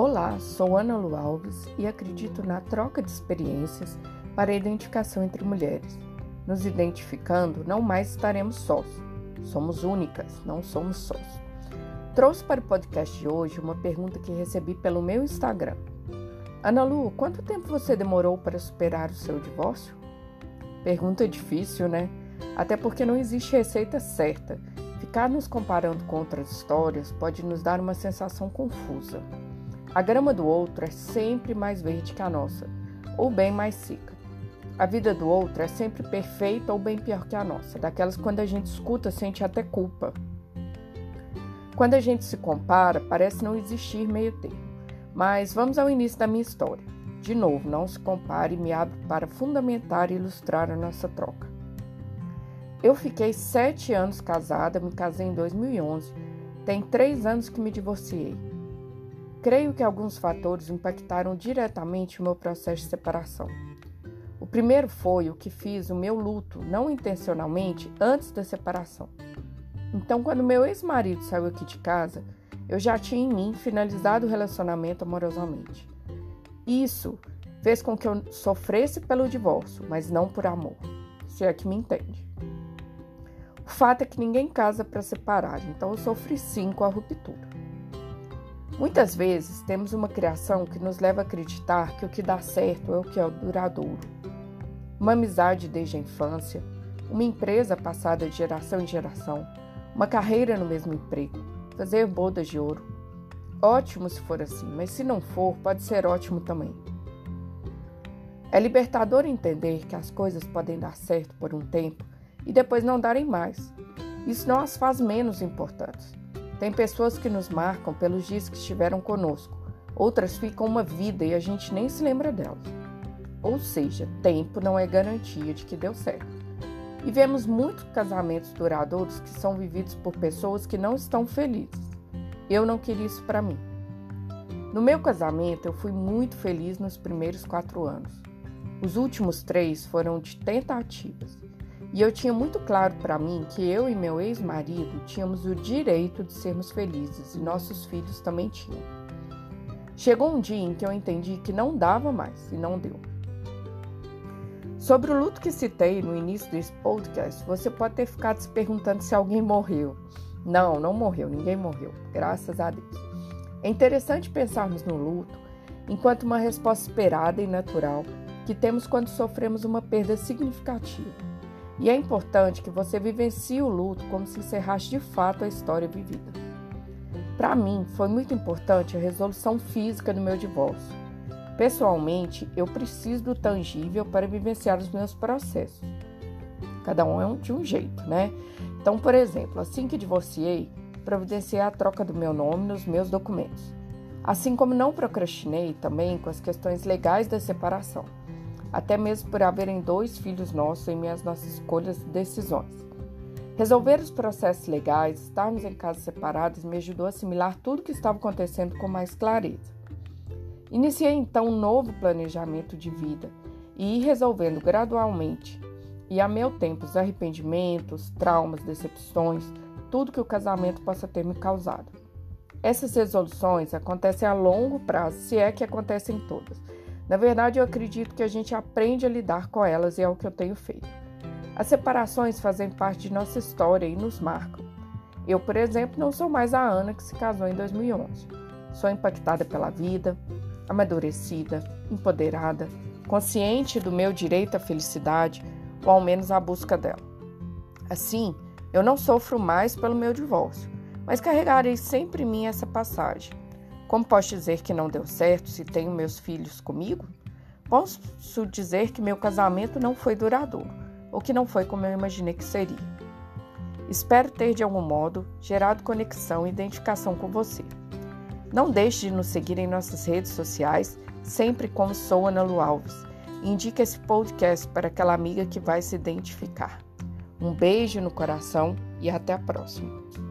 Olá, sou Ana Lu Alves e acredito na troca de experiências para a identificação entre mulheres. Nos identificando, não mais estaremos sós. Somos únicas, não somos sós. Trouxe para o podcast de hoje uma pergunta que recebi pelo meu Instagram. Ana Lu, quanto tempo você demorou para superar o seu divórcio? Pergunta difícil, né? Até porque não existe receita certa. Ficar nos comparando com outras histórias pode nos dar uma sensação confusa. A grama do outro é sempre mais verde que a nossa, ou bem mais seca. A vida do outro é sempre perfeita ou bem pior que a nossa, daquelas que quando a gente escuta sente até culpa. Quando a gente se compara, parece não existir meio termo. Mas vamos ao início da minha história. De novo, não se compare e me abro para fundamentar e ilustrar a nossa troca. Eu fiquei sete anos casada, me casei em 2011. Tem três anos que me divorciei. Creio que alguns fatores impactaram diretamente o meu processo de separação. O primeiro foi o que fiz o meu luto, não intencionalmente, antes da separação. Então, quando meu ex-marido saiu aqui de casa, eu já tinha em mim finalizado o relacionamento amorosamente. Isso fez com que eu sofresse pelo divórcio, mas não por amor, se é que me entende. O fato é que ninguém casa para separar, então eu sofri sim com a ruptura. Muitas vezes temos uma criação que nos leva a acreditar que o que dá certo é o que é duradouro. Uma amizade desde a infância, uma empresa passada de geração em geração, uma carreira no mesmo emprego, fazer bodas de ouro. Ótimo se for assim, mas se não for, pode ser ótimo também. É libertador entender que as coisas podem dar certo por um tempo e depois não darem mais. Isso não as faz menos importantes. Tem pessoas que nos marcam pelos dias que estiveram conosco, outras ficam uma vida e a gente nem se lembra delas. Ou seja, tempo não é garantia de que deu certo. E vemos muitos casamentos duradouros que são vividos por pessoas que não estão felizes. Eu não queria isso para mim. No meu casamento, eu fui muito feliz nos primeiros quatro anos. Os últimos três foram de tentativas. E eu tinha muito claro para mim que eu e meu ex-marido tínhamos o direito de sermos felizes e nossos filhos também tinham. Chegou um dia em que eu entendi que não dava mais e não deu. Sobre o luto que citei no início desse podcast, você pode ter ficado se perguntando se alguém morreu. Não, não morreu, ninguém morreu, graças a Deus. É interessante pensarmos no luto enquanto uma resposta esperada e natural que temos quando sofremos uma perda significativa. E é importante que você vivencie o luto como se encerrasse de fato a história vivida. Para mim, foi muito importante a resolução física do meu divórcio. Pessoalmente, eu preciso do tangível para vivenciar os meus processos. Cada um é de um jeito, né? Então, por exemplo, assim que divorciei, providenciei a troca do meu nome nos meus documentos. Assim como não procrastinei também com as questões legais da separação até mesmo por haverem dois filhos nossos em minhas nossas escolhas e decisões. Resolver os processos legais, estarmos em casas separadas, me ajudou a assimilar tudo o que estava acontecendo com mais clareza. Iniciei então um novo planejamento de vida e ir resolvendo gradualmente e a meu tempo os arrependimentos, traumas, decepções, tudo que o casamento possa ter me causado. Essas resoluções acontecem a longo prazo, se é que acontecem todas na verdade, eu acredito que a gente aprende a lidar com elas e é o que eu tenho feito. As separações fazem parte de nossa história e nos marcam. Eu, por exemplo, não sou mais a Ana que se casou em 2011. Sou impactada pela vida, amadurecida, empoderada, consciente do meu direito à felicidade, ou ao menos à busca dela. Assim, eu não sofro mais pelo meu divórcio, mas carregarei sempre em mim essa passagem como posso dizer que não deu certo se tenho meus filhos comigo? Posso dizer que meu casamento não foi duradouro, ou que não foi como eu imaginei que seria. Espero ter, de algum modo, gerado conexão e identificação com você. Não deixe de nos seguir em nossas redes sociais, sempre como sou Ana Lu Alves. Indique esse podcast para aquela amiga que vai se identificar. Um beijo no coração e até a próxima.